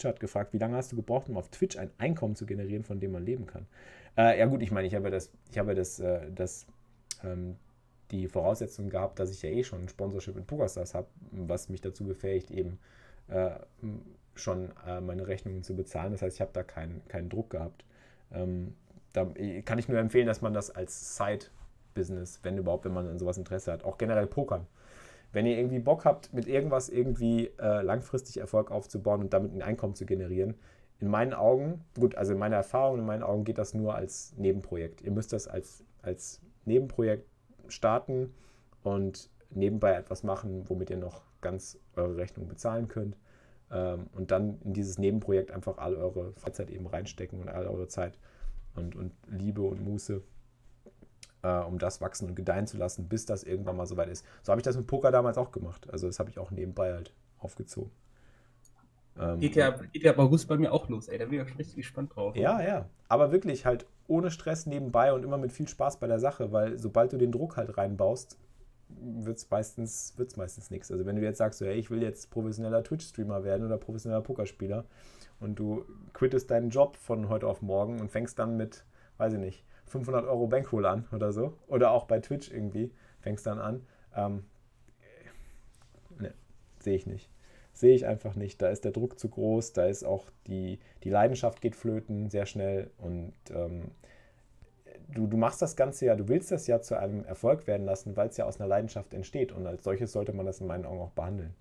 Pitcher hat gefragt, wie lange hast du gebraucht, um auf Twitch ein Einkommen zu generieren, von dem man leben kann? Äh, ja gut, ich meine, ich habe das, ich habe das, äh, das ähm, die Voraussetzung gehabt, dass ich ja eh schon ein Sponsorship in PokerStars habe, was mich dazu befähigt, eben äh, schon äh, meine Rechnungen zu bezahlen. Das heißt, ich habe da keinen, keinen Druck gehabt. Ähm, da kann ich nur empfehlen, dass man das als Side-Business, wenn überhaupt, wenn man an sowas Interesse hat, auch generell pokern. Wenn ihr irgendwie Bock habt, mit irgendwas irgendwie äh, langfristig Erfolg aufzubauen und damit ein Einkommen zu generieren, in meinen Augen, gut, also in meiner Erfahrung, in meinen Augen geht das nur als Nebenprojekt. Ihr müsst das als, als Nebenprojekt starten und nebenbei etwas machen, womit ihr noch ganz eure Rechnung bezahlen könnt. Ähm, und dann in dieses Nebenprojekt einfach all eure Freizeit eben reinstecken und all eure Zeit und, und Liebe und Muße äh, um das wachsen und gedeihen zu lassen, bis das irgendwann mal soweit ist. So habe ich das mit Poker damals auch gemacht. Also das habe ich auch nebenbei halt aufgezogen. Ähm, geht, ja, geht ja ab August bei mir auch los, ey. Da bin ich auch richtig gespannt drauf. Ja, ja. Aber wirklich halt ohne Stress nebenbei und immer mit viel Spaß bei der Sache, weil sobald du den Druck halt reinbaust, wird es meistens, wird's meistens nichts. Also wenn du jetzt sagst, so, hey, ich will jetzt professioneller Twitch-Streamer werden oder professioneller Pokerspieler und du quittest deinen Job von heute auf morgen und fängst dann mit, weiß ich nicht, 500 Euro Bankroll an oder so. Oder auch bei Twitch irgendwie fängst dann an. Ähm, ne, sehe ich nicht. Sehe ich einfach nicht. Da ist der Druck zu groß, da ist auch die, die Leidenschaft geht flöten sehr schnell und ähm, du, du machst das Ganze ja, du willst das ja zu einem Erfolg werden lassen, weil es ja aus einer Leidenschaft entsteht und als solches sollte man das in meinen Augen auch behandeln.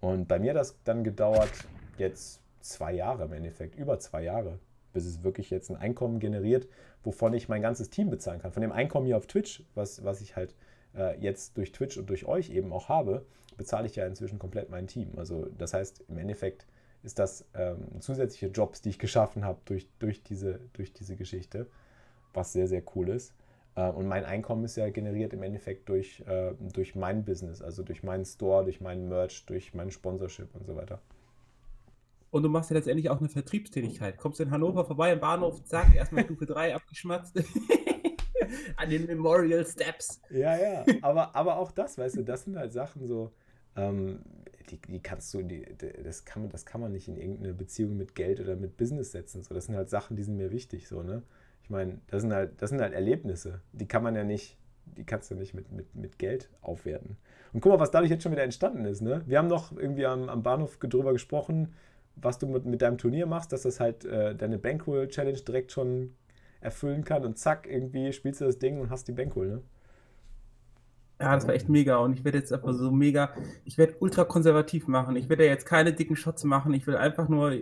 Und bei mir hat das dann gedauert jetzt zwei Jahre im Endeffekt, über zwei Jahre, bis es wirklich jetzt ein Einkommen generiert, wovon ich mein ganzes Team bezahlen kann. Von dem Einkommen hier auf Twitch, was, was ich halt äh, jetzt durch Twitch und durch euch eben auch habe, bezahle ich ja inzwischen komplett mein Team. Also das heißt, im Endeffekt ist das ähm, zusätzliche Jobs, die ich geschaffen habe durch, durch, diese, durch diese Geschichte, was sehr, sehr cool ist. Äh, und mein Einkommen ist ja generiert im Endeffekt durch, äh, durch mein Business, also durch meinen Store, durch meinen Merch, durch mein Sponsorship und so weiter. Und du machst ja letztendlich auch eine Vertriebstätigkeit. Kommst in Hannover vorbei im Bahnhof, zack, erstmal Stufe 3 abgeschmatzt. An den Memorial Steps. Ja, ja. Aber, aber auch das, weißt du, das sind halt Sachen so, ähm, die, die kannst du, die, das, kann man, das kann man nicht in irgendeine Beziehung mit Geld oder mit Business setzen. So, das sind halt Sachen, die sind mir wichtig. So, ne? Ich meine, das sind halt, das sind halt Erlebnisse. Die kann man ja nicht, die kannst du nicht mit, mit, mit Geld aufwerten. Und guck mal, was dadurch jetzt schon wieder entstanden ist. Ne? Wir haben noch irgendwie am, am Bahnhof drüber gesprochen, was du mit, mit deinem Turnier machst, dass das halt äh, deine Bankroll-Challenge direkt schon erfüllen kann und zack, irgendwie spielst du das Ding und hast die Bankroll, ne? Ja, das war echt mega und ich werde jetzt einfach so mega, ich werde ultra konservativ machen. Ich werde ja jetzt keine dicken Shots machen. Ich will einfach nur,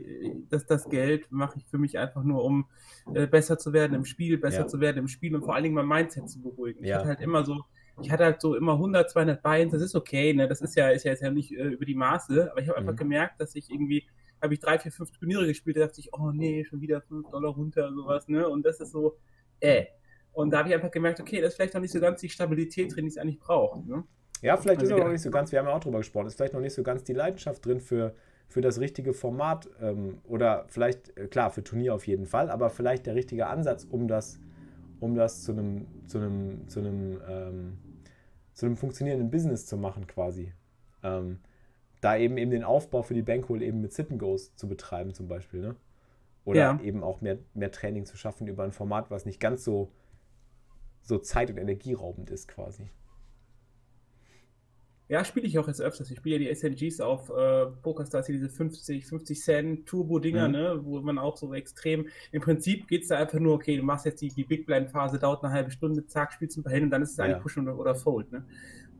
dass das Geld mache ich für mich einfach nur, um äh, besser zu werden im Spiel, besser ja. zu werden im Spiel und vor allen Dingen mein Mindset zu beruhigen. Ja. Ich hatte halt immer so, ich hatte halt so immer 100, 200 Beins, das ist okay, ne? Das ist ja, ist ja jetzt ja nicht äh, über die Maße, aber ich habe einfach mhm. gemerkt, dass ich irgendwie habe ich drei, vier, fünf Turniere gespielt, da dachte ich, oh nee, schon wieder 5 Dollar runter sowas, ne? Und das ist so, äh. Und da habe ich einfach gemerkt, okay, das ist vielleicht noch nicht so ganz die Stabilität drin, die es eigentlich braucht. Ne? Ja, vielleicht also ist es noch nicht so ganz, wir haben ja auch drüber gesprochen, ist vielleicht noch nicht so ganz die Leidenschaft drin für, für das richtige Format ähm, oder vielleicht, äh, klar, für Turnier auf jeden Fall, aber vielleicht der richtige Ansatz, um das, um das zu einem, zu einem, zu einem, ähm, zu einem funktionierenden Business zu machen quasi. Ähm, da eben eben den Aufbau für die Bankroll eben mit Sit and Goes zu betreiben zum Beispiel, ne? Oder ja. eben auch mehr, mehr Training zu schaffen über ein Format, was nicht ganz so, so zeit- und energieraubend ist quasi. Ja, spiele ich auch jetzt öfters. Ich spiele ja die SNGs auf äh, PokerStars, hier diese 50, 50 Cent Turbo-Dinger, mhm. ne, wo man auch so extrem, im Prinzip geht es da einfach nur, okay, du machst jetzt die, die Big Blind-Phase, dauert eine halbe Stunde, zack, spielst ein paar Hände und dann ist es ja. eigentlich Push oder, oder Fold, ne.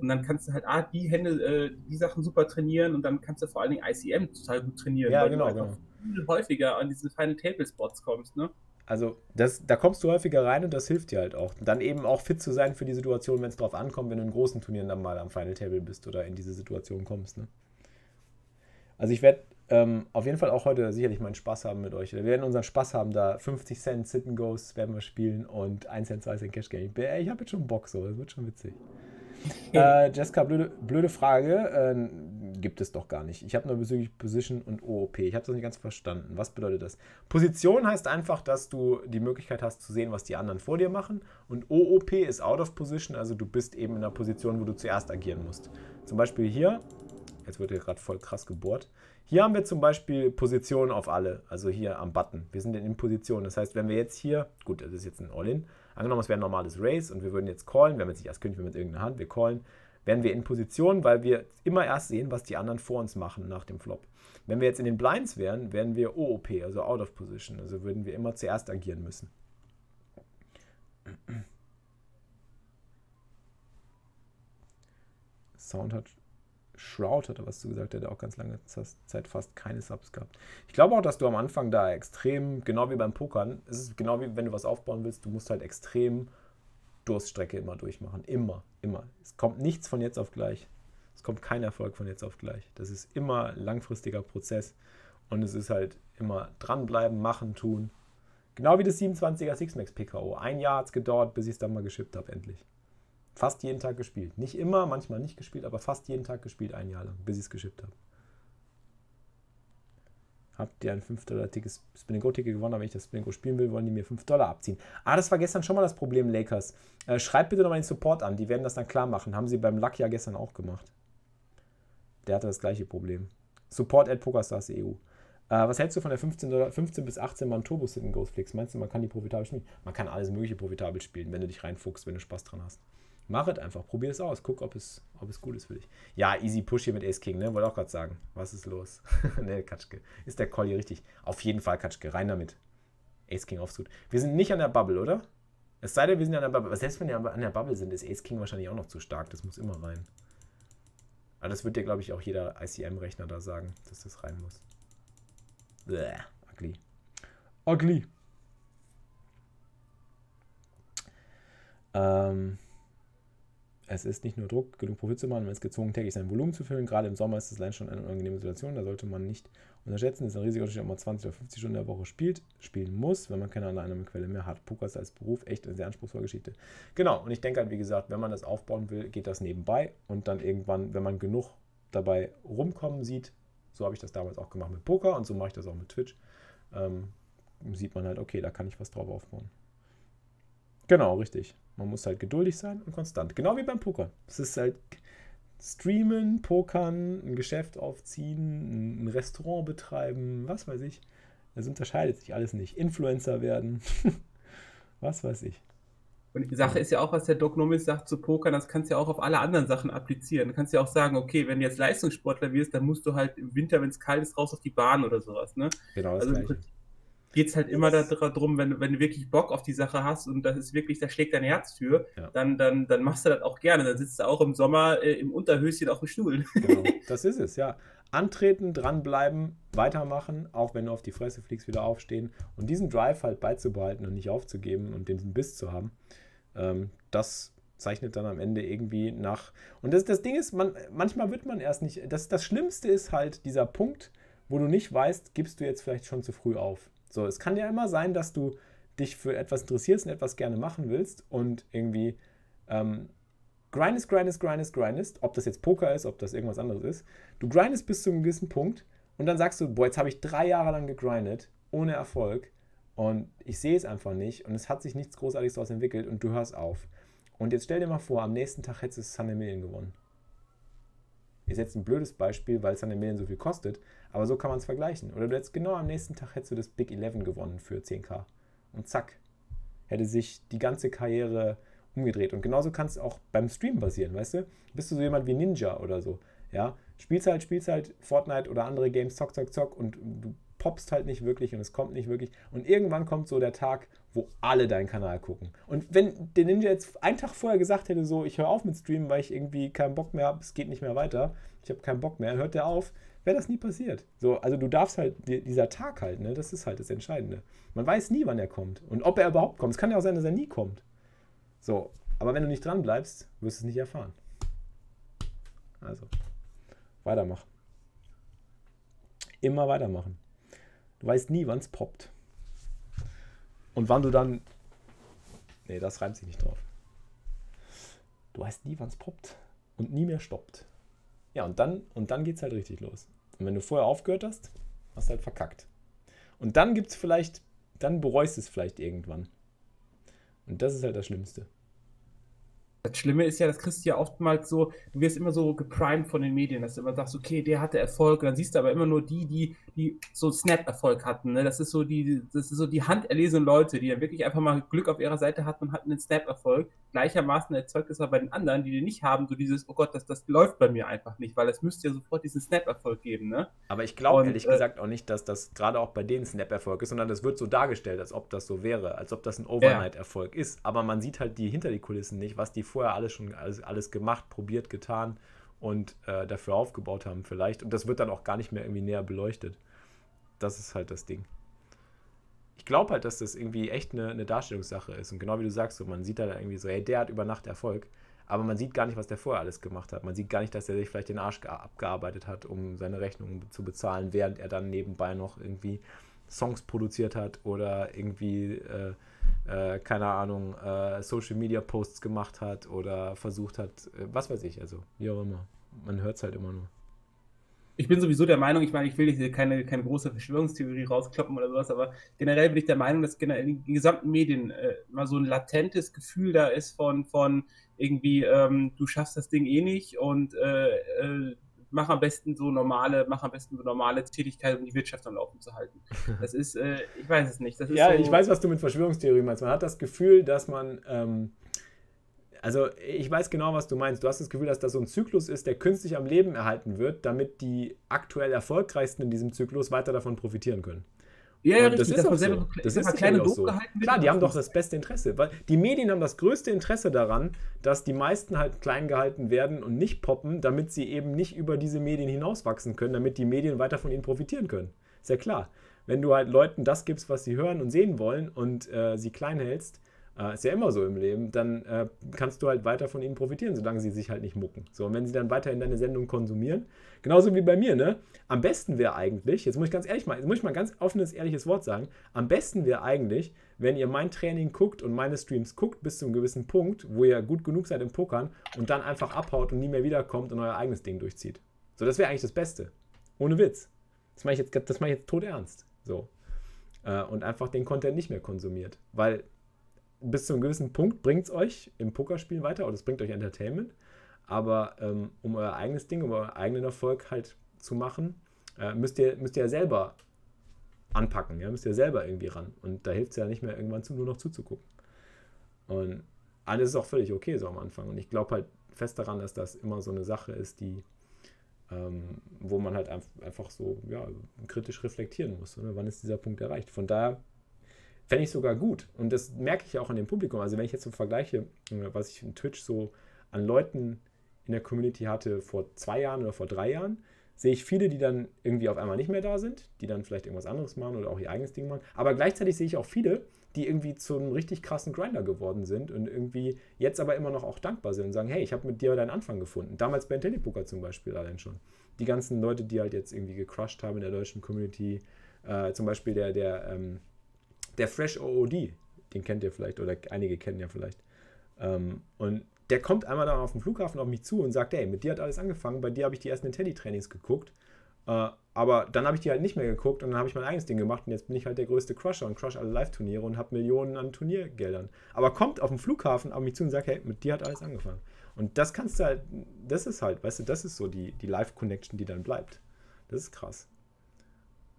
Und dann kannst du halt ah, die Hände, äh, die Sachen super trainieren und dann kannst du vor allen Dingen ICM total gut trainieren, ja, weil genau, du genau. viel häufiger an diese Final Table Spots kommst, ne? Also das, da kommst du häufiger rein und das hilft dir halt auch. dann eben auch fit zu sein für die Situation, wenn es drauf ankommt, wenn du in großen Turnieren dann mal am Final Table bist oder in diese Situation kommst. Ne? Also ich werde ähm, auf jeden Fall auch heute sicherlich meinen Spaß haben mit euch. Wir werden unseren Spaß haben, da 50 Cent Sit and Goes werden wir spielen und 1 Cent, 2 Cent Cash Game. Ich, ich habe jetzt schon Bock so, das wird schon witzig. Äh, Jessica, blöde, blöde Frage. Äh, gibt es doch gar nicht. Ich habe nur bezüglich Position und OOP. Ich habe das nicht ganz verstanden. Was bedeutet das? Position heißt einfach, dass du die Möglichkeit hast zu sehen, was die anderen vor dir machen. Und OOP ist out of position, also du bist eben in einer Position, wo du zuerst agieren musst. Zum Beispiel hier, jetzt wird hier gerade voll krass gebohrt. Hier haben wir zum Beispiel Positionen auf alle, also hier am Button. Wir sind in Position. Das heißt, wenn wir jetzt hier, gut, das ist jetzt ein All-In, angenommen, es wäre ein normales Race und wir würden jetzt callen, wir haben jetzt nicht als König mit irgendeiner Hand, wir callen, wären wir in Position, weil wir immer erst sehen, was die anderen vor uns machen nach dem Flop. Wenn wir jetzt in den Blinds wären, wären wir OOP, also out of position, also würden wir immer zuerst agieren müssen. Sound hat Shroud hat er was zu gesagt, der hat auch ganz lange Zeit fast keine Subs gehabt. Ich glaube auch, dass du am Anfang da extrem, genau wie beim Pokern, es ist genau wie wenn du was aufbauen willst, du musst halt extrem Durststrecke immer durchmachen. Immer, immer. Es kommt nichts von jetzt auf gleich. Es kommt kein Erfolg von jetzt auf gleich. Das ist immer langfristiger Prozess und es ist halt immer dranbleiben, machen, tun. Genau wie das 27er Sixmax PKO. Ein Jahr hat es gedauert, bis ich es dann mal geschippt habe, endlich. Fast jeden Tag gespielt. Nicht immer, manchmal nicht gespielt, aber fast jeden Tag gespielt, ein Jahr lang, bis ich es geschippt habe. Habt ihr ein 5-Dollar-Ticket, Spinning-Go-Ticket gewonnen, aber wenn ich das Spinning-Go spielen will, wollen die mir 5 Dollar abziehen. Ah, das war gestern schon mal das Problem, Lakers. Äh, schreibt bitte nochmal den Support an, die werden das dann klar machen. Haben sie beim Luck ja gestern auch gemacht. Der hatte das gleiche Problem. Support at PokerStars.eu. Äh, was hältst du von der 15, Dollar, 15 bis 18 Mann Turbo Sit Ghost Flicks? Meinst du, man kann die profitabel spielen? Man kann alles mögliche profitabel spielen, wenn du dich reinfuchst, wenn du Spaß dran hast. Mach es einfach, probier es aus, guck, ob es, ob es gut ist für dich. Ja, easy push hier mit Ace King, ne? Wollte auch gerade sagen. Was ist los? ne, Katschke. Ist der Call hier richtig? Auf jeden Fall, Katschke, rein damit. Ace King aufsucht. Wir sind nicht an der Bubble, oder? Es sei denn, wir sind an der Bubble. Aber selbst wenn wir an der Bubble sind, ist Ace King wahrscheinlich auch noch zu stark. Das muss immer rein. Aber das wird dir, glaube ich, auch jeder ICM-Rechner da sagen, dass das rein muss. Bäh, ugly. Ugly. Ähm. Es ist nicht nur Druck, genug Profit zu machen, man ist gezwungen, täglich sein Volumen zu füllen. Gerade im Sommer ist das Land schon eine unangenehme Situation, da sollte man nicht unterschätzen. Es ist ein Risikounterschied, ob man 20 oder 50 Stunden in der Woche spielt, spielen muss, wenn man keine Einnahmequelle mehr hat. Poker ist als Beruf echt eine sehr anspruchsvolle Geschichte. Genau, und ich denke halt, wie gesagt, wenn man das aufbauen will, geht das nebenbei und dann irgendwann, wenn man genug dabei rumkommen sieht, so habe ich das damals auch gemacht mit Poker und so mache ich das auch mit Twitch, ähm, sieht man halt, okay, da kann ich was drauf aufbauen. Genau, richtig. Man muss halt geduldig sein und konstant. Genau wie beim Poker. Es ist halt streamen, pokern, ein Geschäft aufziehen, ein Restaurant betreiben, was weiß ich. Es unterscheidet sich alles nicht. Influencer werden, was weiß ich. Und die Sache ist ja auch, was der Doc Nomis sagt zu Pokern, das kannst du ja auch auf alle anderen Sachen applizieren. Du kannst ja auch sagen, okay, wenn du jetzt Leistungssportler wirst, dann musst du halt im Winter, wenn es kalt ist, raus auf die Bahn oder sowas. Ne? Genau, das also, Gleiche geht es halt immer darum, wenn, wenn du wirklich Bock auf die Sache hast und das ist wirklich, da schlägt dein Herz für, ja. dann, dann, dann machst du das auch gerne. Dann sitzt du auch im Sommer äh, im Unterhöschen auf dem Stuhl. Genau, das ist es, ja. Antreten, dranbleiben, weitermachen, auch wenn du auf die Fresse fliegst, wieder aufstehen und diesen Drive halt beizubehalten und nicht aufzugeben und den Biss zu haben, ähm, das zeichnet dann am Ende irgendwie nach. Und das, das Ding ist, man, manchmal wird man erst nicht. Das, das Schlimmste ist halt dieser Punkt, wo du nicht weißt, gibst du jetzt vielleicht schon zu früh auf. So, es kann ja immer sein, dass du dich für etwas interessierst und etwas gerne machen willst und irgendwie ähm, grindest, grindest, grindest, grindest, ob das jetzt Poker ist, ob das irgendwas anderes ist. Du grindest bis zu einem gewissen Punkt und dann sagst du, boah, jetzt habe ich drei Jahre lang gegrindet, ohne Erfolg und ich sehe es einfach nicht und es hat sich nichts Großartiges daraus entwickelt und du hörst auf. Und jetzt stell dir mal vor, am nächsten Tag hättest du Sunday Million gewonnen. Ist jetzt ein blödes Beispiel, weil Sunday Million so viel kostet, aber so kann man es vergleichen. Oder du hättest genau am nächsten Tag hättest du das Big 11 gewonnen für 10k. Und zack, hätte sich die ganze Karriere umgedreht. Und genauso kann es auch beim Stream passieren, weißt du? Bist du so jemand wie Ninja oder so, ja? Spielst halt, spielst halt Fortnite oder andere Games, zock, zock, zock und du poppst halt nicht wirklich und es kommt nicht wirklich. Und irgendwann kommt so der Tag, wo alle deinen Kanal gucken. Und wenn der Ninja jetzt einen Tag vorher gesagt hätte, so, ich höre auf mit Streamen, weil ich irgendwie keinen Bock mehr habe, es geht nicht mehr weiter, ich habe keinen Bock mehr, hört der auf, wäre das nie passiert. So, also du darfst halt, dieser Tag halt, ne, das ist halt das Entscheidende. Man weiß nie, wann er kommt und ob er überhaupt kommt. Es kann ja auch sein, dass er nie kommt. So, aber wenn du nicht dran bleibst, wirst du es nicht erfahren. Also, weitermachen. Immer weitermachen. Du weißt nie, wann es poppt. Und wann du dann. Nee, das reimt sich nicht drauf. Du weißt nie, wann es poppt und nie mehr stoppt. Ja, und dann, und dann geht es halt richtig los. Und wenn du vorher aufgehört hast, hast du halt verkackt. Und dann gibt es vielleicht, dann bereust du es vielleicht irgendwann. Und das ist halt das Schlimmste. Das Schlimme ist ja, das kriegst du ja oftmals so, du wirst immer so geprimed von den Medien, dass du immer sagst, okay, der hatte Erfolg, und dann siehst du aber immer nur die, die, die so Snap-Erfolg hatten. Ne? Das ist so die, das ist so die handerlesenen Leute, die dann wirklich einfach mal Glück auf ihrer Seite hatten und hatten einen Snap-Erfolg. Gleichermaßen erzeugt es aber bei den anderen, die den nicht haben, so dieses, oh Gott, das, das läuft bei mir einfach nicht, weil es müsste ja sofort diesen Snap-Erfolg geben, ne? Aber ich glaube ehrlich äh, gesagt auch nicht, dass das gerade auch bei denen Snap-Erfolg ist, sondern das wird so dargestellt, als ob das so wäre, als ob das ein Overnight-Erfolg ja. ist. Aber man sieht halt die hinter die Kulissen nicht, was die vorher alles schon alles, alles gemacht, probiert, getan und äh, dafür aufgebaut haben vielleicht. Und das wird dann auch gar nicht mehr irgendwie näher beleuchtet. Das ist halt das Ding. Ich glaube halt, dass das irgendwie echt eine, eine, Darstellungssache ist. Und genau wie du sagst, so, man sieht da irgendwie so, hey, der hat über Nacht Erfolg. Aber man sieht gar nicht, was der vorher alles gemacht hat. Man sieht gar nicht, dass er sich vielleicht den Arsch abgearbeitet hat, um seine Rechnungen zu bezahlen, während er dann nebenbei noch irgendwie Songs produziert hat oder irgendwie äh, äh, keine Ahnung, äh, Social Media Posts gemacht hat oder versucht hat, äh, was weiß ich, also wie auch immer. Man hört es halt immer nur. Ich bin sowieso der Meinung, ich meine, ich will hier keine, keine große Verschwörungstheorie rauskloppen oder sowas, aber generell bin ich der Meinung, dass generell in den gesamten Medien äh, mal so ein latentes Gefühl da ist von, von irgendwie, ähm, du schaffst das Ding eh nicht und äh, äh, mach am besten so normale, mach am besten so normale Tätigkeit, um die Wirtschaft am Laufen zu halten. Das ist, äh, ich weiß es nicht. ja, so ich weiß, was du mit Verschwörungstheorie meinst. Man hat das Gefühl, dass man, ähm, also ich weiß genau, was du meinst. Du hast das Gefühl, dass das so ein Zyklus ist, der künstlich am Leben erhalten wird, damit die aktuell erfolgreichsten in diesem Zyklus weiter davon profitieren können. Ja, ja, richtig, das ist auch so. Das ist kleine so. Klar, die haben doch das beste Interesse, weil die Medien haben das größte Interesse daran, dass die meisten halt klein gehalten werden und nicht poppen, damit sie eben nicht über diese Medien hinauswachsen können, damit die Medien weiter von ihnen profitieren können. Ist ja klar. Wenn du halt Leuten das gibst, was sie hören und sehen wollen und äh, sie klein hältst, äh, ist ja immer so im Leben, dann äh, kannst du halt weiter von ihnen profitieren, solange sie sich halt nicht mucken. So, und wenn sie dann weiterhin deine Sendung konsumieren, genauso wie bei mir, ne? Am besten wäre eigentlich, jetzt muss ich ganz ehrlich mal, jetzt muss ich mal ganz offenes, ehrliches Wort sagen, am besten wäre eigentlich, wenn ihr mein Training guckt und meine Streams guckt bis zu einem gewissen Punkt, wo ihr gut genug seid im Pokern und dann einfach abhaut und nie mehr wiederkommt und euer eigenes Ding durchzieht. So, das wäre eigentlich das Beste. Ohne Witz. Das mache ich jetzt, das jetzt tot ernst. So. Äh, und einfach den Content nicht mehr konsumiert. Weil bis zu einem gewissen Punkt bringt es euch im Pokerspielen weiter oder es bringt euch Entertainment. Aber ähm, um euer eigenes Ding, um euren eigenen Erfolg halt zu machen, äh, müsst, ihr, müsst ihr ja selber anpacken, ja? müsst ihr selber irgendwie ran. Und da hilft es ja nicht mehr irgendwann zu, nur noch zuzugucken. Und alles ist auch völlig okay so am Anfang. Und ich glaube halt fest daran, dass das immer so eine Sache ist, die, ähm, wo man halt einfach so ja, kritisch reflektieren muss. Oder? Wann ist dieser Punkt erreicht? Von daher fände ich sogar gut. Und das merke ich auch an dem Publikum. Also wenn ich jetzt so vergleiche, äh, was ich in Twitch so an Leuten in der Community hatte vor zwei Jahren oder vor drei Jahren, sehe ich viele, die dann irgendwie auf einmal nicht mehr da sind, die dann vielleicht irgendwas anderes machen oder auch ihr eigenes Ding machen. Aber gleichzeitig sehe ich auch viele, die irgendwie zu einem richtig krassen Grinder geworden sind und irgendwie jetzt aber immer noch auch dankbar sind und sagen, hey, ich habe mit dir deinen Anfang gefunden. Damals bei Telepoker zum Beispiel allein schon. Die ganzen Leute, die halt jetzt irgendwie gecrushed haben in der deutschen Community, äh, zum Beispiel der, der ähm, der Fresh OOD, den kennt ihr vielleicht oder einige kennen ja vielleicht. Ähm, und der kommt einmal dann auf dem Flughafen auf mich zu und sagt, hey, mit dir hat alles angefangen, bei dir habe ich die ersten Nintendo-Trainings geguckt, äh, aber dann habe ich die halt nicht mehr geguckt und dann habe ich mein eigenes Ding gemacht und jetzt bin ich halt der größte Crusher und crush alle Live-Turniere und habe Millionen an Turniergeldern. Aber kommt auf dem Flughafen auf mich zu und sagt, hey, mit dir hat alles angefangen. Und das kannst du halt, das ist halt, weißt du, das ist so die, die Live-Connection, die dann bleibt. Das ist krass.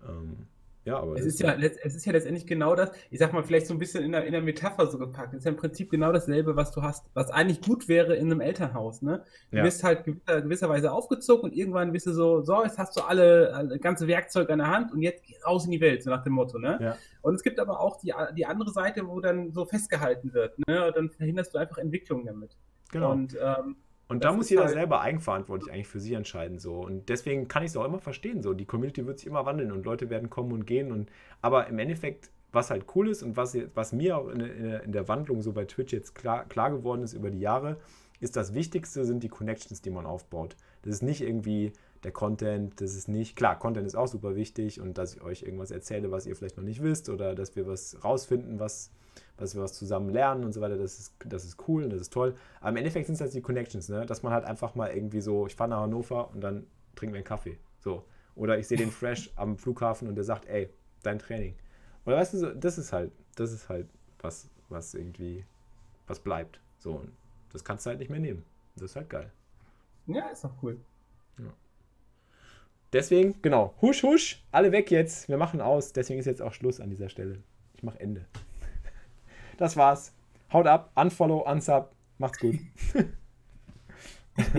Ähm, ja, aber es ist ja, es ist ja letztendlich genau das, ich sag mal, vielleicht so ein bisschen in der, in der Metapher so gepackt. Es ist ja im Prinzip genau dasselbe, was du hast, was eigentlich gut wäre in einem Elternhaus. Ne? Du ja. wirst halt gewisser, gewisserweise aufgezogen und irgendwann bist du so, so, jetzt hast du alle, alle ganze Werkzeug an der Hand und jetzt raus in die Welt, so nach dem Motto. Ne? Ja. Und es gibt aber auch die, die andere Seite, wo dann so festgehalten wird. Ne? Und dann verhinderst du einfach Entwicklung damit. Genau. Und ähm, und da muss jeder halt selber eigenverantwortlich eigentlich für sich entscheiden. So. Und deswegen kann ich es auch immer verstehen. So. Die Community wird sich immer wandeln und Leute werden kommen und gehen. Und, aber im Endeffekt, was halt cool ist und was, was mir auch in, in, der Wandlung so bei Twitch jetzt klar, klar geworden ist über die Jahre, ist das Wichtigste sind die Connections, die man aufbaut. Das ist nicht irgendwie der Content, das ist nicht, klar, Content ist auch super wichtig und dass ich euch irgendwas erzähle, was ihr vielleicht noch nicht wisst oder dass wir was rausfinden, was, dass wir was zusammen lernen und so weiter, das ist, das ist cool und das ist toll. Aber im Endeffekt sind es halt die Connections, ne? dass man halt einfach mal irgendwie so, ich fahre nach Hannover und dann trinken wir einen Kaffee. So. Oder ich sehe den Fresh am Flughafen und der sagt, ey, dein Training. Oder weißt du, das ist halt, das ist halt was, was irgendwie, was bleibt. So, und das kannst du halt nicht mehr nehmen. Das ist halt geil. Ja, ist auch cool. Deswegen, genau, husch, husch, alle weg jetzt. Wir machen aus. Deswegen ist jetzt auch Schluss an dieser Stelle. Ich mache Ende. Das war's. Haut ab, unfollow, unsub. Macht's gut.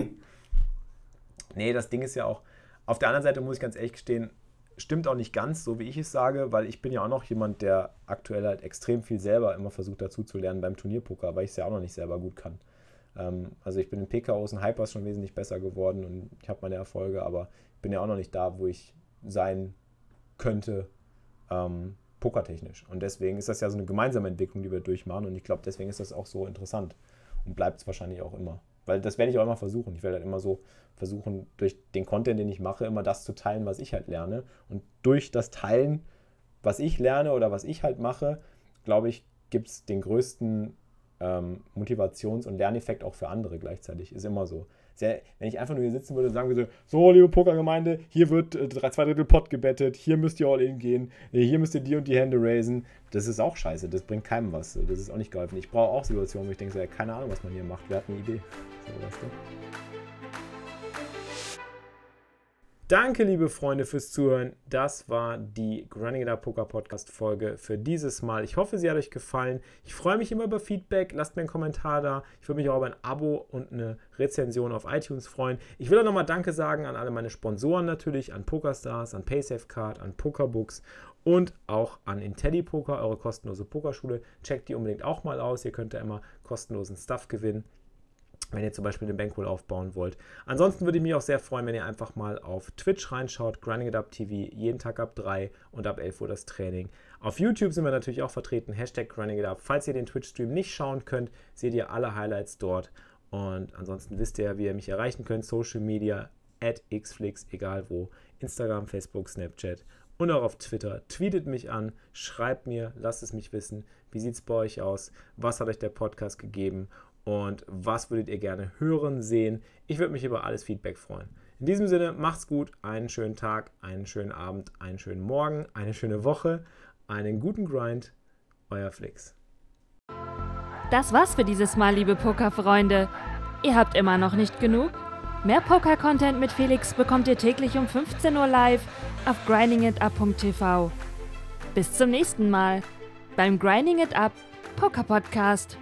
nee, das Ding ist ja auch, auf der anderen Seite muss ich ganz ehrlich gestehen, stimmt auch nicht ganz, so wie ich es sage, weil ich bin ja auch noch jemand, der aktuell halt extrem viel selber immer versucht dazu zu lernen beim Turnierpoker, weil ich es ja auch noch nicht selber gut kann. Ähm, also ich bin in PKOs und Hypers schon wesentlich besser geworden und ich habe meine Erfolge, aber ich bin ja auch noch nicht da, wo ich sein könnte, ähm, pokertechnisch. Und deswegen ist das ja so eine gemeinsame Entwicklung, die wir durchmachen und ich glaube, deswegen ist das auch so interessant und bleibt es wahrscheinlich auch immer. Weil das werde ich auch immer versuchen. Ich werde halt immer so versuchen, durch den Content, den ich mache, immer das zu teilen, was ich halt lerne. Und durch das Teilen, was ich lerne oder was ich halt mache, glaube ich, gibt es den größten ähm, Motivations- und Lerneffekt auch für andere gleichzeitig. Ist immer so. Sehr, wenn ich einfach nur hier sitzen würde und sagen würde, so, liebe Pokergemeinde, hier wird äh, zwei Drittel Pot gebettet, hier müsst ihr all in gehen, äh, hier müsst ihr die und die Hände raisen, das ist auch scheiße, das bringt keinem was, das ist auch nicht geholfen. Ich brauche auch Situationen, wo ich denke, so, ja, keine Ahnung, was man hier macht, wer hat eine Idee? So, weißt du? Danke, liebe Freunde, fürs Zuhören. Das war die Grinding Up Poker Podcast Folge für dieses Mal. Ich hoffe, sie hat euch gefallen. Ich freue mich immer über Feedback. Lasst mir einen Kommentar da. Ich würde mich auch über ein Abo und eine Rezension auf iTunes freuen. Ich will auch nochmal Danke sagen an alle meine Sponsoren natürlich, an PokerStars, an PaySafeCard, an Pokerbooks und auch an IntelliPoker, eure kostenlose Pokerschule. Checkt die unbedingt auch mal aus. Ihr könnt da immer kostenlosen Stuff gewinnen wenn ihr zum Beispiel eine Bankroll aufbauen wollt. Ansonsten würde ich mich auch sehr freuen, wenn ihr einfach mal auf Twitch reinschaut, Grinding It Up TV, jeden Tag ab 3 und ab 11 Uhr das Training. Auf YouTube sind wir natürlich auch vertreten, Hashtag Grinding It Up. Falls ihr den Twitch-Stream nicht schauen könnt, seht ihr alle Highlights dort. Und ansonsten wisst ihr, wie ihr mich erreichen könnt, Social Media, at xflix, egal wo, Instagram, Facebook, Snapchat und auch auf Twitter. Tweetet mich an, schreibt mir, lasst es mich wissen. Wie sieht es bei euch aus? Was hat euch der Podcast gegeben? Und was würdet ihr gerne hören, sehen. Ich würde mich über alles Feedback freuen. In diesem Sinne, macht's gut, einen schönen Tag, einen schönen Abend, einen schönen Morgen, eine schöne Woche, einen guten Grind. Euer Flix. Das war's für dieses Mal, liebe Pokerfreunde. Ihr habt immer noch nicht genug? Mehr Poker-Content mit Felix bekommt ihr täglich um 15 Uhr live auf grindingitup.tv. Bis zum nächsten Mal beim Grinding It Up Poker Podcast.